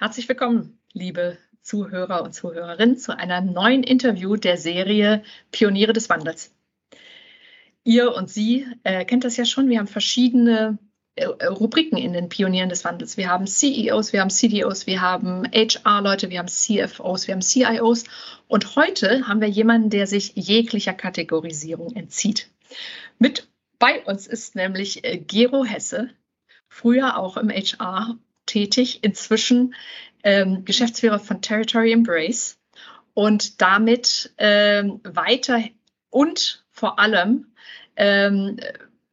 Herzlich willkommen, liebe Zuhörer und Zuhörerinnen, zu einer neuen Interview der Serie Pioniere des Wandels. Ihr und Sie äh, kennt das ja schon. Wir haben verschiedene äh, Rubriken in den Pionieren des Wandels. Wir haben CEOs, wir haben CDOs, wir haben HR-Leute, wir haben CFOs, wir haben CIOs. Und heute haben wir jemanden, der sich jeglicher Kategorisierung entzieht. Mit bei uns ist nämlich äh, Gero Hesse, früher auch im HR tätig, inzwischen ähm, Geschäftsführer von Territory Embrace und damit ähm, weiter und vor allem ähm,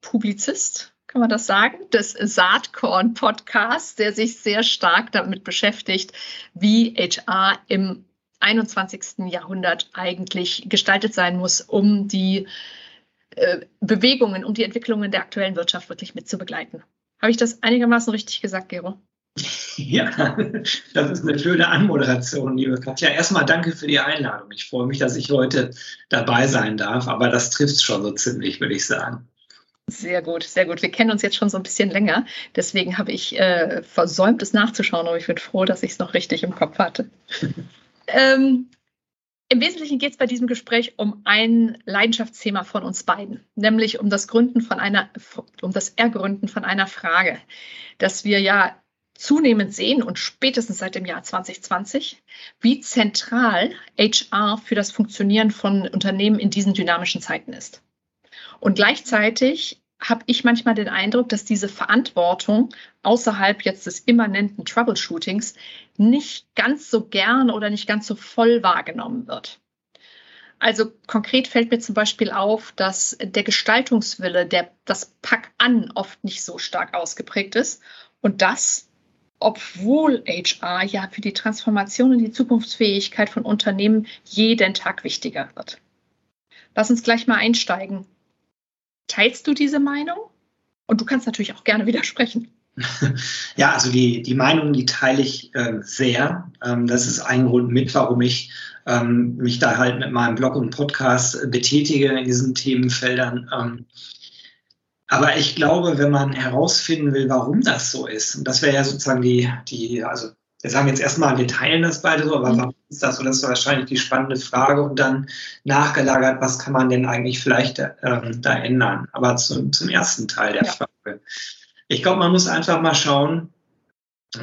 Publizist, kann man das sagen, des Saatkorn Podcasts, der sich sehr stark damit beschäftigt, wie HR im 21. Jahrhundert eigentlich gestaltet sein muss, um die äh, Bewegungen, um die Entwicklungen der aktuellen Wirtschaft wirklich mit zu begleiten. Habe ich das einigermaßen richtig gesagt, Gero? Ja, das ist eine schöne Anmoderation, liebe Katja. Erstmal danke für die Einladung. Ich freue mich, dass ich heute dabei sein darf, aber das trifft schon so ziemlich, würde ich sagen. Sehr gut, sehr gut. Wir kennen uns jetzt schon so ein bisschen länger. Deswegen habe ich äh, versäumt, es nachzuschauen, aber ich bin froh, dass ich es noch richtig im Kopf hatte. ähm, Im Wesentlichen geht es bei diesem Gespräch um ein Leidenschaftsthema von uns beiden, nämlich um das Gründen von einer, um das Ergründen von einer Frage, dass wir ja zunehmend sehen und spätestens seit dem Jahr 2020, wie zentral HR für das Funktionieren von Unternehmen in diesen dynamischen Zeiten ist. Und gleichzeitig habe ich manchmal den Eindruck, dass diese Verantwortung außerhalb jetzt des immanenten Troubleshootings nicht ganz so gern oder nicht ganz so voll wahrgenommen wird. Also konkret fällt mir zum Beispiel auf, dass der Gestaltungswille, der, das Pack an oft nicht so stark ausgeprägt ist und das obwohl HR ja für die Transformation und die Zukunftsfähigkeit von Unternehmen jeden Tag wichtiger wird. Lass uns gleich mal einsteigen. Teilst du diese Meinung? Und du kannst natürlich auch gerne widersprechen. Ja, also die, die Meinung, die teile ich äh, sehr. Ähm, das ist ein Grund mit, warum ich ähm, mich da halt mit meinem Blog und Podcast betätige in diesen Themenfeldern. Ähm, aber ich glaube, wenn man herausfinden will, warum das so ist, und das wäre ja sozusagen die, die, also wir sagen jetzt erstmal, wir teilen das beide so, aber mhm. warum ist das so? Das ist wahrscheinlich die spannende Frage und dann nachgelagert, was kann man denn eigentlich vielleicht ähm, da ändern? Aber zum, zum ersten Teil der ja. Frage. Ich glaube, man muss einfach mal schauen,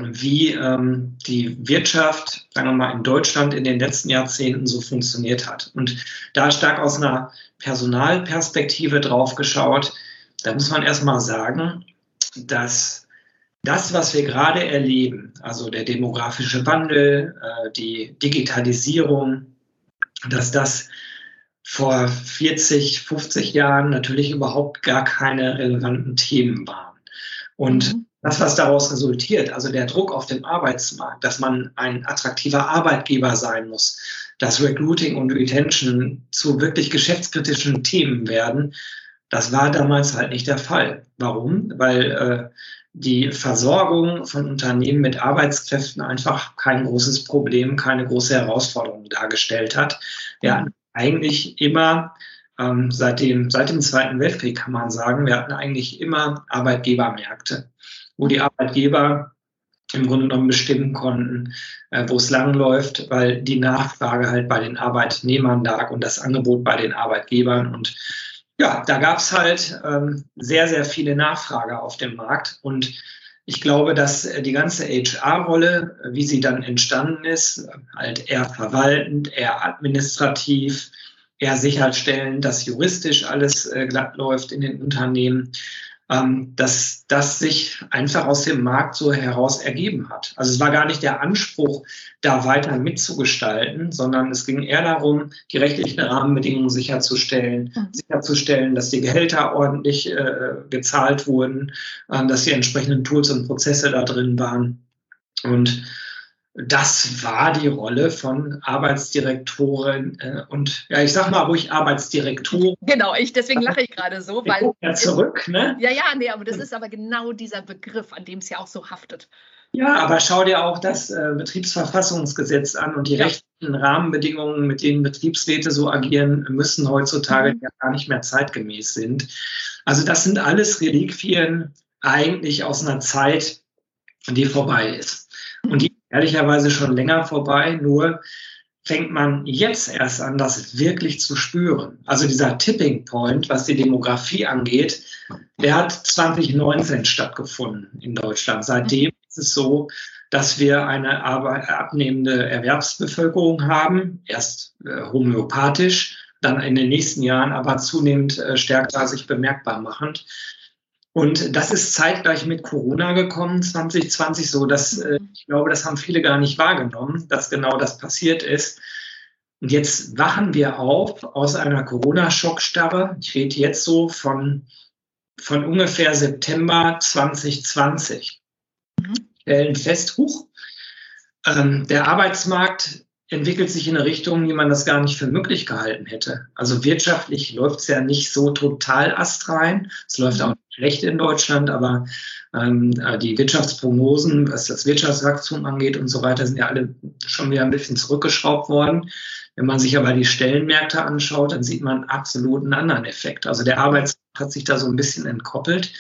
wie ähm, die Wirtschaft, sagen wir mal, in Deutschland in den letzten Jahrzehnten so funktioniert hat. Und da stark aus einer Personalperspektive drauf geschaut, da muss man erstmal sagen, dass das, was wir gerade erleben, also der demografische Wandel, äh, die Digitalisierung, dass das vor 40, 50 Jahren natürlich überhaupt gar keine relevanten Themen waren. Und mhm. das, was daraus resultiert, also der Druck auf dem Arbeitsmarkt, dass man ein attraktiver Arbeitgeber sein muss, dass Recruiting und Retention zu wirklich geschäftskritischen Themen werden, das war damals halt nicht der Fall. Warum? Weil äh, die Versorgung von Unternehmen mit Arbeitskräften einfach kein großes Problem, keine große Herausforderung dargestellt hat. Wir hatten eigentlich immer, ähm, seit, dem, seit dem Zweiten Weltkrieg kann man sagen, wir hatten eigentlich immer Arbeitgebermärkte, wo die Arbeitgeber im Grunde genommen bestimmen konnten, äh, wo es langläuft, weil die Nachfrage halt bei den Arbeitnehmern lag und das Angebot bei den Arbeitgebern. Und ja, da gab es halt ähm, sehr, sehr viele Nachfrage auf dem Markt. Und ich glaube, dass äh, die ganze HR-Rolle, wie sie dann entstanden ist, halt eher verwaltend, eher administrativ, eher sicherstellen, dass juristisch alles äh, glatt läuft in den Unternehmen, dass das sich einfach aus dem Markt so heraus ergeben hat. Also es war gar nicht der Anspruch, da weiter mitzugestalten, sondern es ging eher darum, die rechtlichen Rahmenbedingungen sicherzustellen, mhm. sicherzustellen, dass die Gehälter ordentlich äh, gezahlt wurden, äh, dass die entsprechenden Tools und Prozesse da drin waren. Und das war die Rolle von Arbeitsdirektoren äh, und ja, ich sag mal ruhig Arbeitsdirektoren. Genau, ich deswegen lache ich gerade so, weil ja zurück, ne? Ja, ja, nee, aber das ist aber genau dieser Begriff, an dem es ja auch so haftet. Ja, aber schau dir auch das äh, Betriebsverfassungsgesetz an und die ja. rechtlichen Rahmenbedingungen, mit denen Betriebsräte so agieren müssen, heutzutage mhm. ja gar nicht mehr zeitgemäß sind. Also das sind alles Reliquien eigentlich aus einer Zeit, die vorbei ist. Ehrlicherweise schon länger vorbei, nur fängt man jetzt erst an, das wirklich zu spüren. Also dieser Tipping Point, was die Demografie angeht, der hat 2019 stattgefunden in Deutschland. Seitdem ist es so, dass wir eine abnehmende Erwerbsbevölkerung haben, erst äh, homöopathisch, dann in den nächsten Jahren aber zunehmend äh, stärker sich bemerkbar machend. Und das ist zeitgleich mit Corona gekommen, 2020, so dass äh, ich glaube, das haben viele gar nicht wahrgenommen, dass genau das passiert ist. Und jetzt wachen wir auf aus einer Corona-Schockstarre. Ich rede jetzt so von, von ungefähr September 2020. Mhm. Stellen fest, huch, ähm, der Arbeitsmarkt entwickelt sich in eine Richtung, wie man das gar nicht für möglich gehalten hätte. Also wirtschaftlich läuft es ja nicht so total astrein. Es läuft auch schlecht in Deutschland, aber ähm, äh, die Wirtschaftsprognosen, was das Wirtschaftswachstum angeht und so weiter, sind ja alle schon wieder ein bisschen zurückgeschraubt worden. Wenn man sich aber die Stellenmärkte anschaut, dann sieht man absolut einen anderen Effekt. Also der Arbeitsmarkt hat sich da so ein bisschen entkoppelt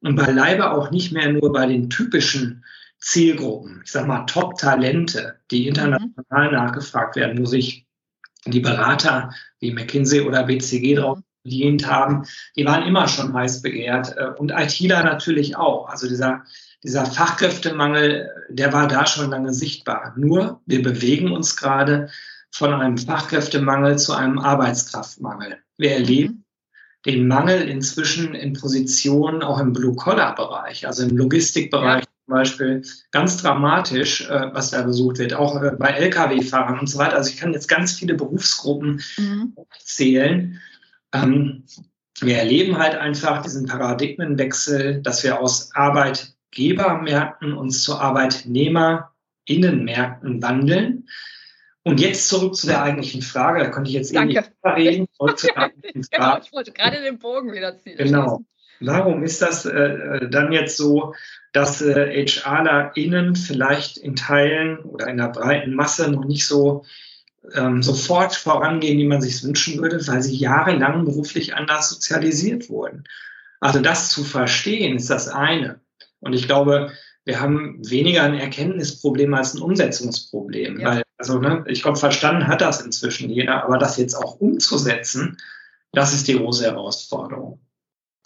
und beileibe auch nicht mehr nur bei den typischen Zielgruppen, ich sage mal Top-Talente, die international mhm. nachgefragt werden, wo sich die Berater wie McKinsey oder BCG mhm. drauf bedient haben, die waren immer schon heiß begehrt äh, und ITler natürlich auch. Also dieser, dieser Fachkräftemangel, der war da schon lange sichtbar. Nur wir bewegen uns gerade von einem Fachkräftemangel zu einem Arbeitskraftmangel. Wir erleben mhm. den Mangel inzwischen in Positionen auch im Blue-Collar-Bereich, also im Logistikbereich, Beispiel ganz dramatisch, äh, was da besucht wird, auch äh, bei Lkw-Fahrern und so weiter. Also ich kann jetzt ganz viele Berufsgruppen mhm. zählen. Ähm, wir erleben halt einfach diesen Paradigmenwechsel, dass wir aus Arbeitgebermärkten uns zu Arbeitnehmerinnenmärkten wandeln. Und jetzt zurück zu der eigentlichen Frage, da konnte ich jetzt Danke. eh nicht reden. genau, ich wollte gerade den Bogen wieder ziehen. Genau. Warum ist das äh, äh, dann jetzt so, dass äh, HRlerInnen vielleicht in Teilen oder in der breiten Masse noch nicht so ähm, sofort vorangehen, wie man sich wünschen würde, weil sie jahrelang beruflich anders sozialisiert wurden. Also das zu verstehen ist das eine. Und ich glaube, wir haben weniger ein Erkenntnisproblem als ein Umsetzungsproblem. Ja. Weil, also, ne, ich glaube, verstanden hat das inzwischen jeder, aber das jetzt auch umzusetzen, das ist die große Herausforderung.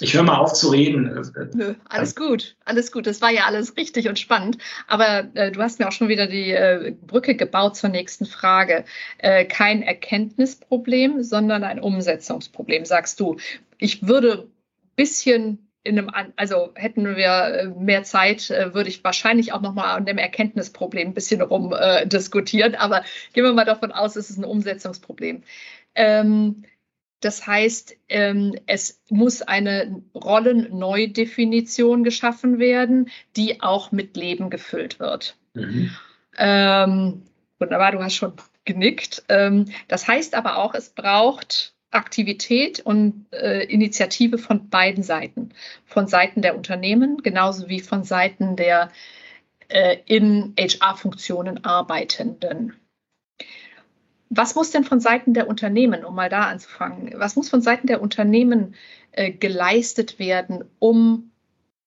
Ich höre mal auf zu reden. Nö, alles gut, alles gut. Das war ja alles richtig und spannend. Aber äh, du hast mir auch schon wieder die äh, Brücke gebaut zur nächsten Frage. Äh, kein Erkenntnisproblem, sondern ein Umsetzungsproblem, sagst du. Ich würde ein bisschen in einem, also hätten wir äh, mehr Zeit, äh, würde ich wahrscheinlich auch nochmal an dem Erkenntnisproblem ein bisschen rum äh, diskutieren. Aber gehen wir mal davon aus, es ist ein Umsetzungsproblem. Ähm, das heißt, ähm, es muss eine Rollenneudefinition geschaffen werden, die auch mit Leben gefüllt wird. Mhm. Ähm, wunderbar, du hast schon genickt. Ähm, das heißt aber auch, es braucht Aktivität und äh, Initiative von beiden Seiten. Von Seiten der Unternehmen genauso wie von Seiten der äh, in HR-Funktionen Arbeitenden. Was muss denn von Seiten der Unternehmen, um mal da anzufangen, was muss von Seiten der Unternehmen äh, geleistet werden, um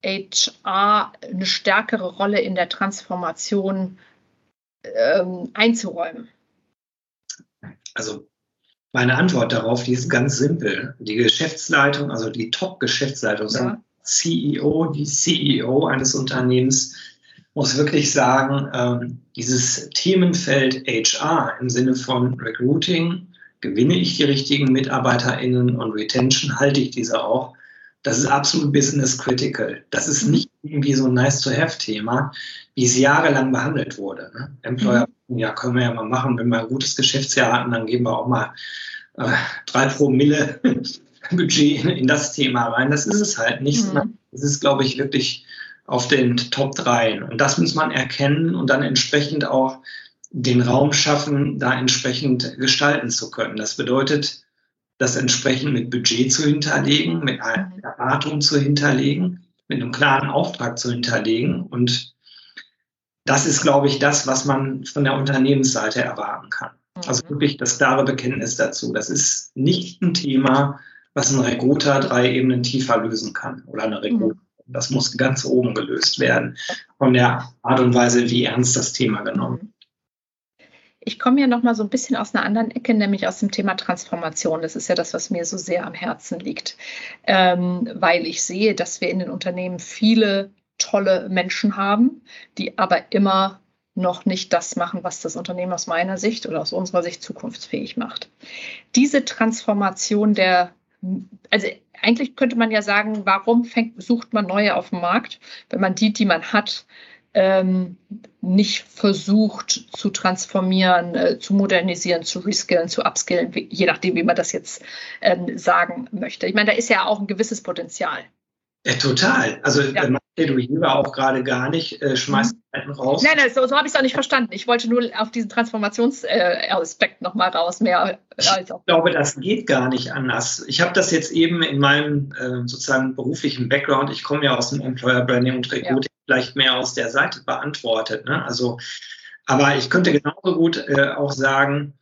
HR eine stärkere Rolle in der Transformation ähm, einzuräumen? Also meine Antwort darauf, die ist ganz simpel. Die Geschäftsleitung, also die Top-Geschäftsleitung, ja. CEO, die CEO eines Unternehmens muss wirklich sagen, ähm, dieses Themenfeld HR im Sinne von Recruiting, gewinne ich die richtigen MitarbeiterInnen und Retention, halte ich diese auch, das ist absolut business critical. Das ist nicht irgendwie so ein nice-to-have-Thema, wie es jahrelang behandelt wurde. Ne? Employer, mhm. ja, können wir ja mal machen, wenn wir ein gutes Geschäftsjahr hatten, dann geben wir auch mal äh, drei Promille Budget in, in, das Thema rein. Das ist es halt nicht. Mhm. Es ist, glaube ich, wirklich auf den Top 3. Und das muss man erkennen und dann entsprechend auch den Raum schaffen, da entsprechend gestalten zu können. Das bedeutet, das entsprechend mit Budget zu hinterlegen, mit einer mhm. Erwartung zu hinterlegen, mit einem klaren Auftrag zu hinterlegen. Und das ist, glaube ich, das, was man von der Unternehmensseite erwarten kann. Also mhm. wirklich das klare Bekenntnis dazu. Das ist nicht ein Thema, was ein Recruiter drei Ebenen tiefer lösen kann oder eine Recruiter. Das muss ganz oben gelöst werden von der Art und Weise, wie ernst das Thema genommen. Ich komme ja noch mal so ein bisschen aus einer anderen Ecke, nämlich aus dem Thema Transformation. Das ist ja das, was mir so sehr am Herzen liegt, ähm, weil ich sehe, dass wir in den Unternehmen viele tolle Menschen haben, die aber immer noch nicht das machen, was das Unternehmen aus meiner Sicht oder aus unserer Sicht zukunftsfähig macht. Diese Transformation der, also eigentlich könnte man ja sagen, warum fängt, sucht man neue auf dem Markt, wenn man die, die man hat, ähm, nicht versucht zu transformieren, äh, zu modernisieren, zu reskillen, zu upskillen, je nachdem, wie man das jetzt ähm, sagen möchte. Ich meine, da ist ja auch ein gewisses Potenzial. Ja, total. Also ja. man war auch gerade gar nicht, äh, schmeißt mhm. raus. Nein, nein, so, so habe ich es auch nicht verstanden. Ich wollte nur auf diesen Transformationsaspekt äh, nochmal raus. Mehr als auch. Ich glaube, das geht gar nicht anders. Ich habe das jetzt eben in meinem äh, sozusagen beruflichen Background, ich komme ja aus dem Employer Branding und Recruiting, ja. vielleicht mehr aus der Seite beantwortet. Ne? Also, aber ich könnte genauso gut äh, auch sagen,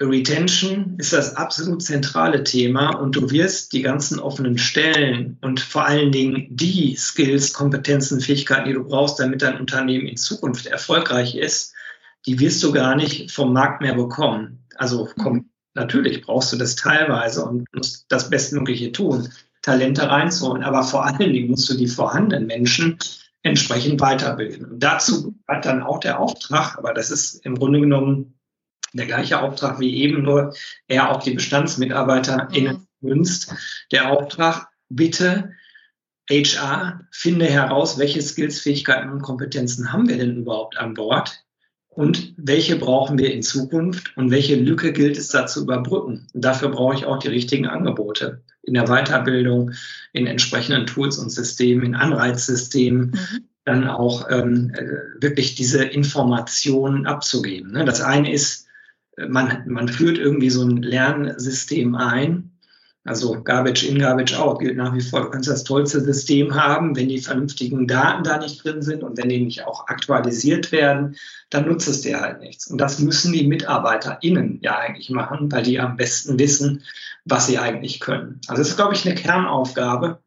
Retention ist das absolut zentrale Thema und du wirst die ganzen offenen Stellen und vor allen Dingen die Skills, Kompetenzen, Fähigkeiten, die du brauchst, damit dein Unternehmen in Zukunft erfolgreich ist, die wirst du gar nicht vom Markt mehr bekommen. Also komm, natürlich brauchst du das teilweise und musst das Bestmögliche tun, Talente reinzuholen, aber vor allen Dingen musst du die vorhandenen Menschen entsprechend weiterbilden. Und dazu hat dann auch der Auftrag, aber das ist im Grunde genommen der gleiche Auftrag wie eben, nur er auch die BestandsmitarbeiterInnen mhm. wünscht. Der Auftrag, bitte HR, finde heraus, welche Skills, Fähigkeiten und Kompetenzen haben wir denn überhaupt an Bord und welche brauchen wir in Zukunft und welche Lücke gilt es da zu überbrücken. Und dafür brauche ich auch die richtigen Angebote in der Weiterbildung, in entsprechenden Tools und Systemen, in Anreizsystemen, mhm. dann auch ähm, äh, wirklich diese Informationen abzugeben. Ne? Das eine ist, man, man führt irgendwie so ein Lernsystem ein. Also Garbage in, Garbage out gilt nach wie vor. Du kannst das tollste System haben, wenn die vernünftigen Daten da nicht drin sind und wenn die nicht auch aktualisiert werden, dann nutzt es dir halt nichts. Und das müssen die MitarbeiterInnen ja eigentlich machen, weil die am besten wissen, was sie eigentlich können. Also das ist, glaube ich, eine Kernaufgabe.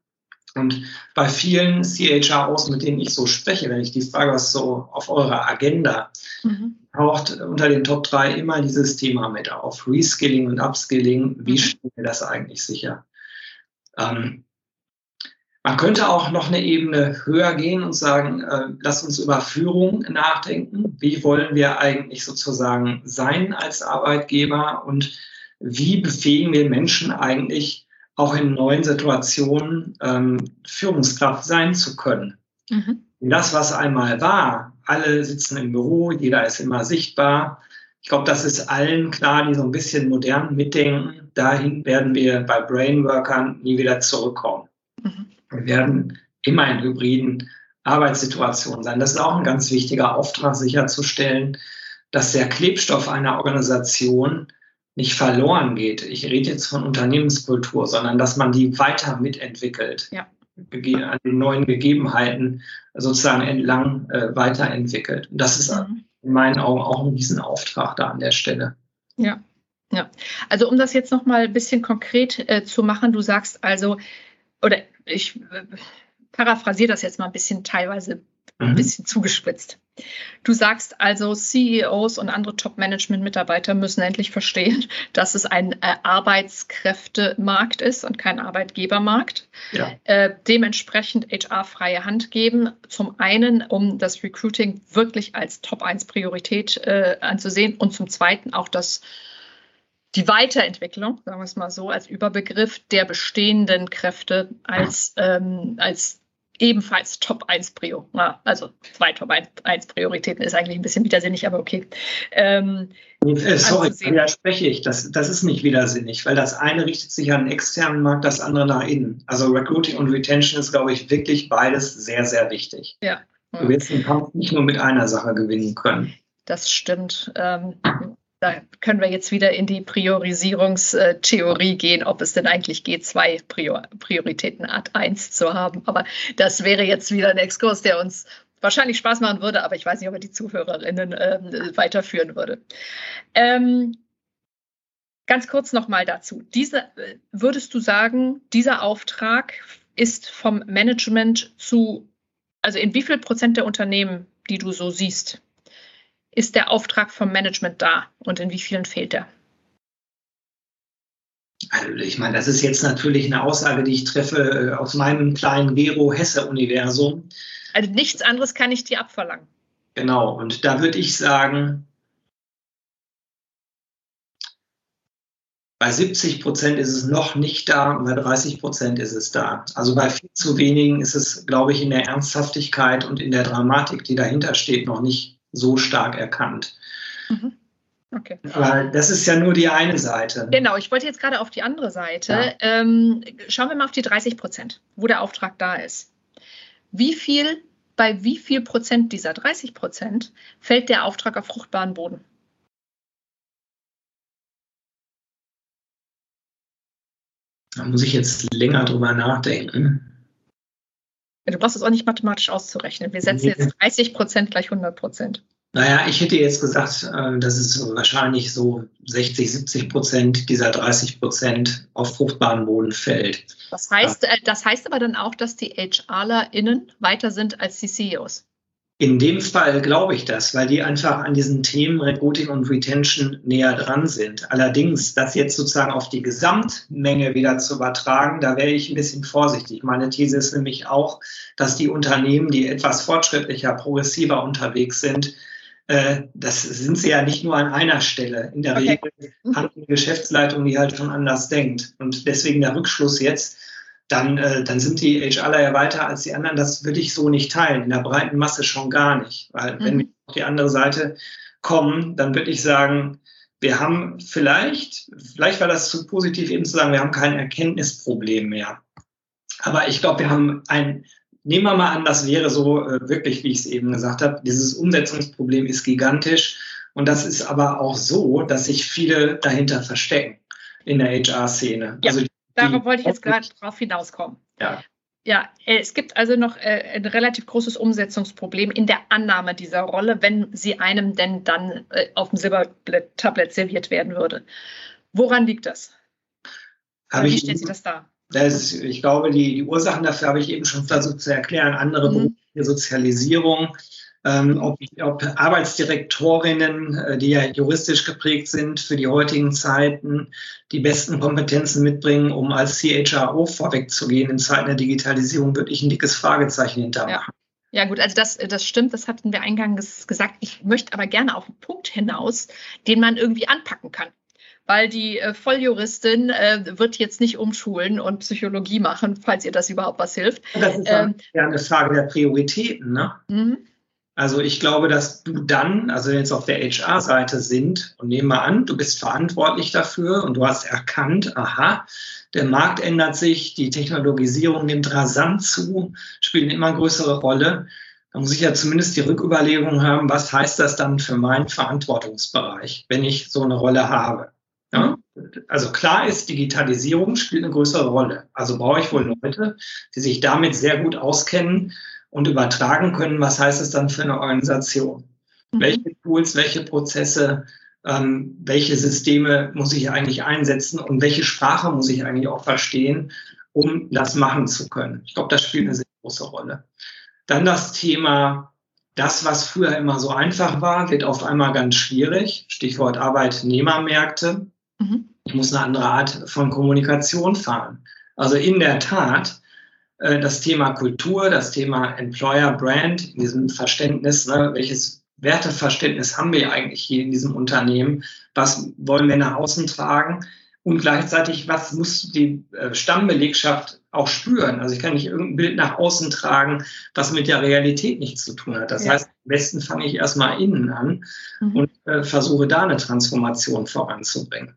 Und bei vielen CHROs, mit denen ich so spreche, wenn ich die frage, was so auf eurer Agenda mhm taucht unter den Top 3 immer dieses Thema mit auf. Reskilling und Upskilling. Wie mhm. stellen wir das eigentlich sicher? Ähm, man könnte auch noch eine Ebene höher gehen und sagen, äh, lass uns über Führung nachdenken. Wie wollen wir eigentlich sozusagen sein als Arbeitgeber und wie befähigen wir Menschen eigentlich auch in neuen Situationen ähm, Führungskraft sein zu können? Mhm. Das, was einmal war, alle sitzen im Büro, jeder ist immer sichtbar. Ich glaube, das ist allen klar, die so ein bisschen modern mitdenken. Dahin werden wir bei Brainworkern nie wieder zurückkommen. Mhm. Wir werden immer in hybriden Arbeitssituationen sein. Das ist auch ein ganz wichtiger Auftrag, sicherzustellen, dass der Klebstoff einer Organisation nicht verloren geht. Ich rede jetzt von Unternehmenskultur, sondern dass man die weiter mitentwickelt. Ja an den neuen Gegebenheiten sozusagen entlang äh, weiterentwickelt. Und das ist mhm. in meinen Augen auch ein Riesenauftrag da an der Stelle. Ja, ja. Also um das jetzt nochmal ein bisschen konkret äh, zu machen, du sagst also, oder ich äh, paraphrasiere das jetzt mal ein bisschen teilweise ein mhm. bisschen zugespitzt. Du sagst also, CEOs und andere Top-Management-Mitarbeiter müssen endlich verstehen, dass es ein äh, Arbeitskräftemarkt ist und kein Arbeitgebermarkt. Ja. Äh, dementsprechend HR-freie Hand geben. Zum einen, um das Recruiting wirklich als Top-1-Priorität äh, anzusehen und zum zweiten auch das die Weiterentwicklung, sagen wir es mal so, als Überbegriff der bestehenden Kräfte als, ähm, als ebenfalls Top 1 Prio. Ja, also zwei Top 1 Prioritäten ist eigentlich ein bisschen widersinnig, aber okay. Ähm, äh, sorry, widerspreche ich. Das, das ist nicht widersinnig, weil das eine richtet sich an den externen Markt, das andere nach innen. Also Recruiting und Retention ist, glaube ich, wirklich beides sehr, sehr wichtig. Ja. Du wirst den Kampf nicht nur mit einer Sache gewinnen können. Das stimmt. Ähm, da können wir jetzt wieder in die Priorisierungstheorie gehen, ob es denn eigentlich geht, zwei Prior Prioritäten Art 1 zu haben. Aber das wäre jetzt wieder ein Exkurs, der uns wahrscheinlich Spaß machen würde, aber ich weiß nicht, ob er die Zuhörerinnen äh, weiterführen würde. Ähm, ganz kurz nochmal dazu. Diese, würdest du sagen, dieser Auftrag ist vom Management zu, also in wie viel Prozent der Unternehmen, die du so siehst, ist der Auftrag vom Management da und in wie vielen fehlt er? Also ich meine, das ist jetzt natürlich eine Aussage, die ich treffe äh, aus meinem kleinen Gero-Hesse-Universum. Also nichts anderes kann ich dir abverlangen. Genau, und da würde ich sagen, bei 70 Prozent ist es noch nicht da und bei 30 Prozent ist es da. Also bei viel zu wenigen ist es, glaube ich, in der Ernsthaftigkeit und in der Dramatik, die dahinter steht, noch nicht so stark erkannt. Mhm. Okay. Aber das ist ja nur die eine Seite. Genau, ich wollte jetzt gerade auf die andere Seite. Ja. Ähm, schauen wir mal auf die 30 Prozent, wo der Auftrag da ist. Wie viel, bei wie viel Prozent dieser 30 Prozent fällt der Auftrag auf fruchtbaren Boden? Da muss ich jetzt länger drüber nachdenken. Du brauchst es auch nicht mathematisch auszurechnen. Wir setzen jetzt 30 Prozent gleich 100 Prozent. Naja, ich hätte jetzt gesagt, äh, dass es wahrscheinlich so 60, 70 Prozent dieser 30 Prozent auf fruchtbaren Boden fällt. Das heißt, äh, das heißt aber dann auch, dass die HRlerInnen weiter sind als die CEOs. In dem Fall glaube ich das, weil die einfach an diesen Themen Recruiting und Retention näher dran sind. Allerdings, das jetzt sozusagen auf die Gesamtmenge wieder zu übertragen, da wäre ich ein bisschen vorsichtig. Meine These ist nämlich auch, dass die Unternehmen, die etwas fortschrittlicher, progressiver unterwegs sind, äh, das sind sie ja nicht nur an einer Stelle. In der okay. Regel haben die Geschäftsleitung, die halt schon anders denkt. Und deswegen der Rückschluss jetzt, dann, äh, dann sind die HRler ja weiter als die anderen. Das würde ich so nicht teilen. In der breiten Masse schon gar nicht. Weil mhm. wenn wir auf die andere Seite kommen, dann würde ich sagen, wir haben vielleicht, vielleicht war das zu positiv eben zu sagen, wir haben kein Erkenntnisproblem mehr. Aber ich glaube, wir haben ein nehmen wir mal an, das wäre so äh, wirklich, wie ich es eben gesagt habe, dieses Umsetzungsproblem ist gigantisch. Und das ist aber auch so, dass sich viele dahinter verstecken in der HR-Szene. Ja, also darauf wollte ich jetzt gerade drauf hinauskommen. Ja. Ja, äh, es gibt also noch äh, ein relativ großes Umsetzungsproblem in der Annahme dieser Rolle, wenn sie einem denn dann auf dem Silbertablett serviert werden würde. Woran liegt das? Wie stellt sich das dar? Das, ich glaube, die, die Ursachen dafür habe ich eben schon versucht zu erklären. Andere mhm. berufliche Sozialisierung, ähm, ob, ob, Arbeitsdirektorinnen, äh, die ja juristisch geprägt sind für die heutigen Zeiten, die besten Kompetenzen mitbringen, um als CHRO vorwegzugehen in Zeiten der Digitalisierung, würde ich ein dickes Fragezeichen hintermachen. Ja. Ja, gut, also das, das stimmt, das hatten wir eingangs gesagt. Ich möchte aber gerne auf einen Punkt hinaus, den man irgendwie anpacken kann weil die äh, Volljuristin äh, wird jetzt nicht umschulen und Psychologie machen, falls ihr das überhaupt was hilft. Das ist ähm, ja eine Frage der Prioritäten. Ne? Mhm. Also ich glaube, dass du dann, also jetzt auf der HR-Seite sind und nehmen wir an, du bist verantwortlich dafür und du hast erkannt, aha, der Markt ändert sich, die Technologisierung nimmt rasant zu, spielt eine immer größere Rolle. Da muss ich ja zumindest die Rücküberlegung haben, was heißt das dann für meinen Verantwortungsbereich, wenn ich so eine Rolle habe. Ja? Also klar ist, Digitalisierung spielt eine größere Rolle. Also brauche ich wohl Leute, die sich damit sehr gut auskennen und übertragen können, was heißt es dann für eine Organisation. Mhm. Welche Tools, welche Prozesse, ähm, welche Systeme muss ich eigentlich einsetzen und welche Sprache muss ich eigentlich auch verstehen, um das machen zu können. Ich glaube, das spielt eine sehr große Rolle. Dann das Thema das, was früher immer so einfach war, wird auf einmal ganz schwierig. Stichwort Arbeitnehmermärkte. Mhm. Ich muss eine andere Art von Kommunikation fahren. Also in der Tat, das Thema Kultur, das Thema Employer Brand, in diesem Verständnis, ne, welches Werteverständnis haben wir eigentlich hier in diesem Unternehmen? Was wollen wir nach außen tragen? Und gleichzeitig, was muss die äh, Stammbelegschaft auch spüren? Also ich kann nicht irgendein Bild nach außen tragen, was mit der Realität nichts zu tun hat. Das ja. heißt, am besten fange ich erstmal innen an mhm. und äh, versuche da eine Transformation voranzubringen.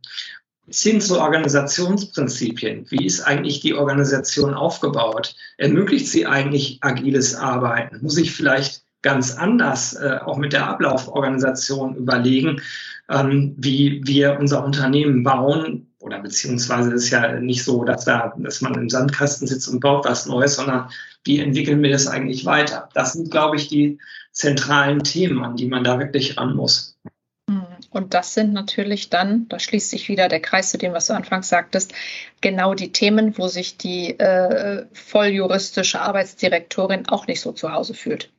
Hin zu Organisationsprinzipien. Wie ist eigentlich die Organisation aufgebaut? Ermöglicht sie eigentlich agiles Arbeiten? Muss ich vielleicht ganz anders äh, auch mit der Ablauforganisation überlegen, ähm, wie wir unser Unternehmen bauen, oder beziehungsweise ist ja nicht so, dass da, dass man im Sandkasten sitzt und baut was Neues, sondern wie entwickeln wir das eigentlich weiter? Das sind, glaube ich, die zentralen Themen, an die man da wirklich ran muss. Und das sind natürlich dann, da schließt sich wieder der Kreis zu dem, was du anfangs sagtest, genau die Themen, wo sich die äh, volljuristische Arbeitsdirektorin auch nicht so zu Hause fühlt.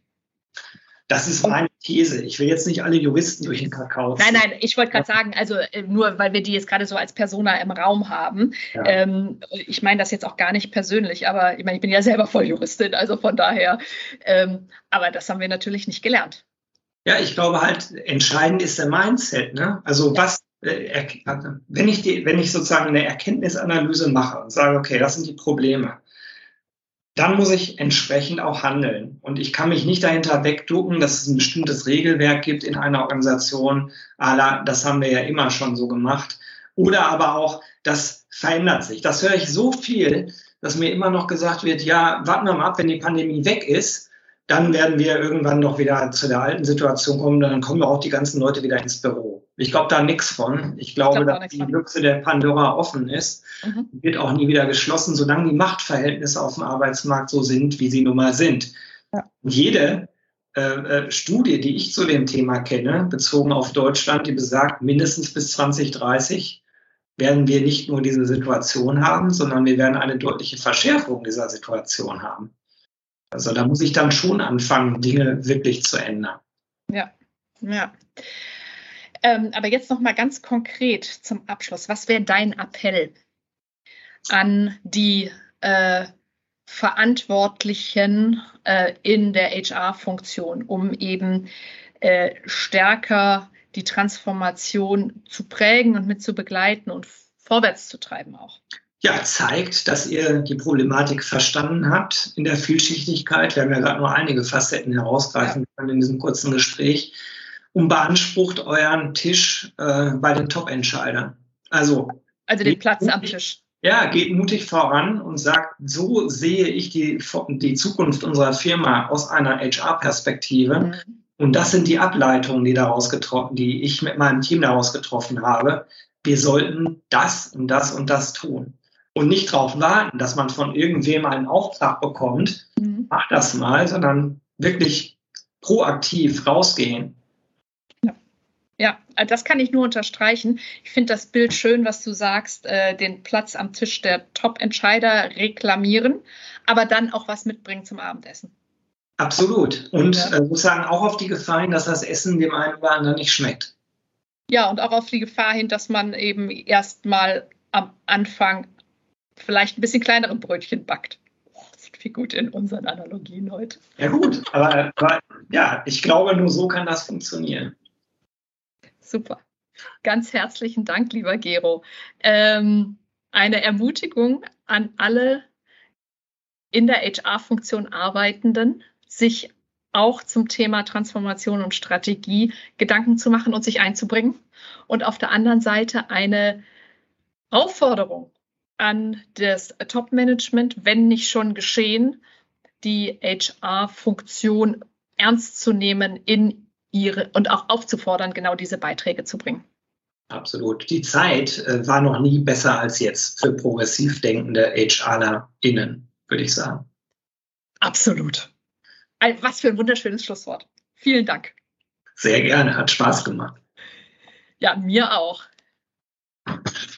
Das ist meine These. Ich will jetzt nicht alle Juristen durch den Kakao ziehen. Nein, nein, ich wollte gerade sagen, also äh, nur weil wir die jetzt gerade so als Persona im Raum haben. Ja. Ähm, ich meine das jetzt auch gar nicht persönlich, aber ich meine, ich bin ja selber Volljuristin, also von daher. Ähm, aber das haben wir natürlich nicht gelernt. Ja, ich glaube halt, entscheidend ist der Mindset. Ne? Also was, äh, wenn ich die, wenn ich sozusagen eine Erkenntnisanalyse mache und sage, okay, das sind die Probleme, dann muss ich entsprechend auch handeln. Und ich kann mich nicht dahinter wegducken, dass es ein bestimmtes Regelwerk gibt in einer Organisation. Ala, das haben wir ja immer schon so gemacht. Oder aber auch, das verändert sich. Das höre ich so viel, dass mir immer noch gesagt wird, ja, warten wir mal ab, wenn die Pandemie weg ist, dann werden wir irgendwann doch wieder zu der alten Situation kommen. Dann kommen auch die ganzen Leute wieder ins Büro. Ich glaube da nichts von. Ich glaube, ich glaub dass die Büchse der Pandora offen ist. Mhm. Wird auch nie wieder geschlossen, solange die Machtverhältnisse auf dem Arbeitsmarkt so sind, wie sie nun mal sind. Ja. Jede äh, äh Studie, die ich zu dem Thema kenne, bezogen auf Deutschland, die besagt, mindestens bis 2030 werden wir nicht nur diese Situation haben, sondern wir werden eine deutliche Verschärfung dieser Situation haben. Also da muss ich dann schon anfangen, Dinge wirklich zu ändern. Ja, ja. Ähm, aber jetzt noch mal ganz konkret zum Abschluss. Was wäre dein Appell an die äh, Verantwortlichen äh, in der HR-Funktion, um eben äh, stärker die Transformation zu prägen und mit zu begleiten und vorwärts zu treiben auch? Ja, zeigt, dass ihr die Problematik verstanden habt in der Vielschichtigkeit. Wir haben ja gerade nur einige Facetten herausgreifen können in diesem kurzen Gespräch und beansprucht euren Tisch äh, bei den Top-Entscheidern. Also, also den Platz mutig, am Tisch. Ja, geht mutig voran und sagt, so sehe ich die, die Zukunft unserer Firma aus einer HR-Perspektive. Mhm. Und das sind die Ableitungen, die daraus getroffen, die ich mit meinem Team daraus getroffen habe. Wir sollten das und das und das tun und nicht darauf warten, dass man von irgendwem einen Auftrag bekommt, mhm. mach das mal, sondern wirklich proaktiv rausgehen. Ja. ja, das kann ich nur unterstreichen. Ich finde das Bild schön, was du sagst, äh, den Platz am Tisch der Top-Entscheider reklamieren, aber dann auch was mitbringen zum Abendessen. Absolut. Und ja. äh, sozusagen auch auf die Gefahr hin, dass das Essen dem einen oder anderen nicht schmeckt. Ja, und auch auf die Gefahr hin, dass man eben erstmal am Anfang vielleicht ein bisschen kleinere Brötchen backt. Das sieht viel gut in unseren Analogien heute. Ja gut, aber, aber ja, ich glaube, nur so kann das funktionieren. Super. Ganz herzlichen Dank, lieber Gero. Ähm, eine Ermutigung an alle in der HR-Funktion Arbeitenden, sich auch zum Thema Transformation und Strategie Gedanken zu machen und sich einzubringen. Und auf der anderen Seite eine Aufforderung an das Top-Management, wenn nicht schon geschehen, die HR-Funktion ernst zu nehmen in ihre und auch aufzufordern, genau diese Beiträge zu bringen. Absolut. Die Zeit äh, war noch nie besser als jetzt für progressiv denkende HRlerInnen, würde ich sagen. Absolut. Was für ein wunderschönes Schlusswort. Vielen Dank. Sehr gerne, hat Spaß gemacht. Ja, mir auch.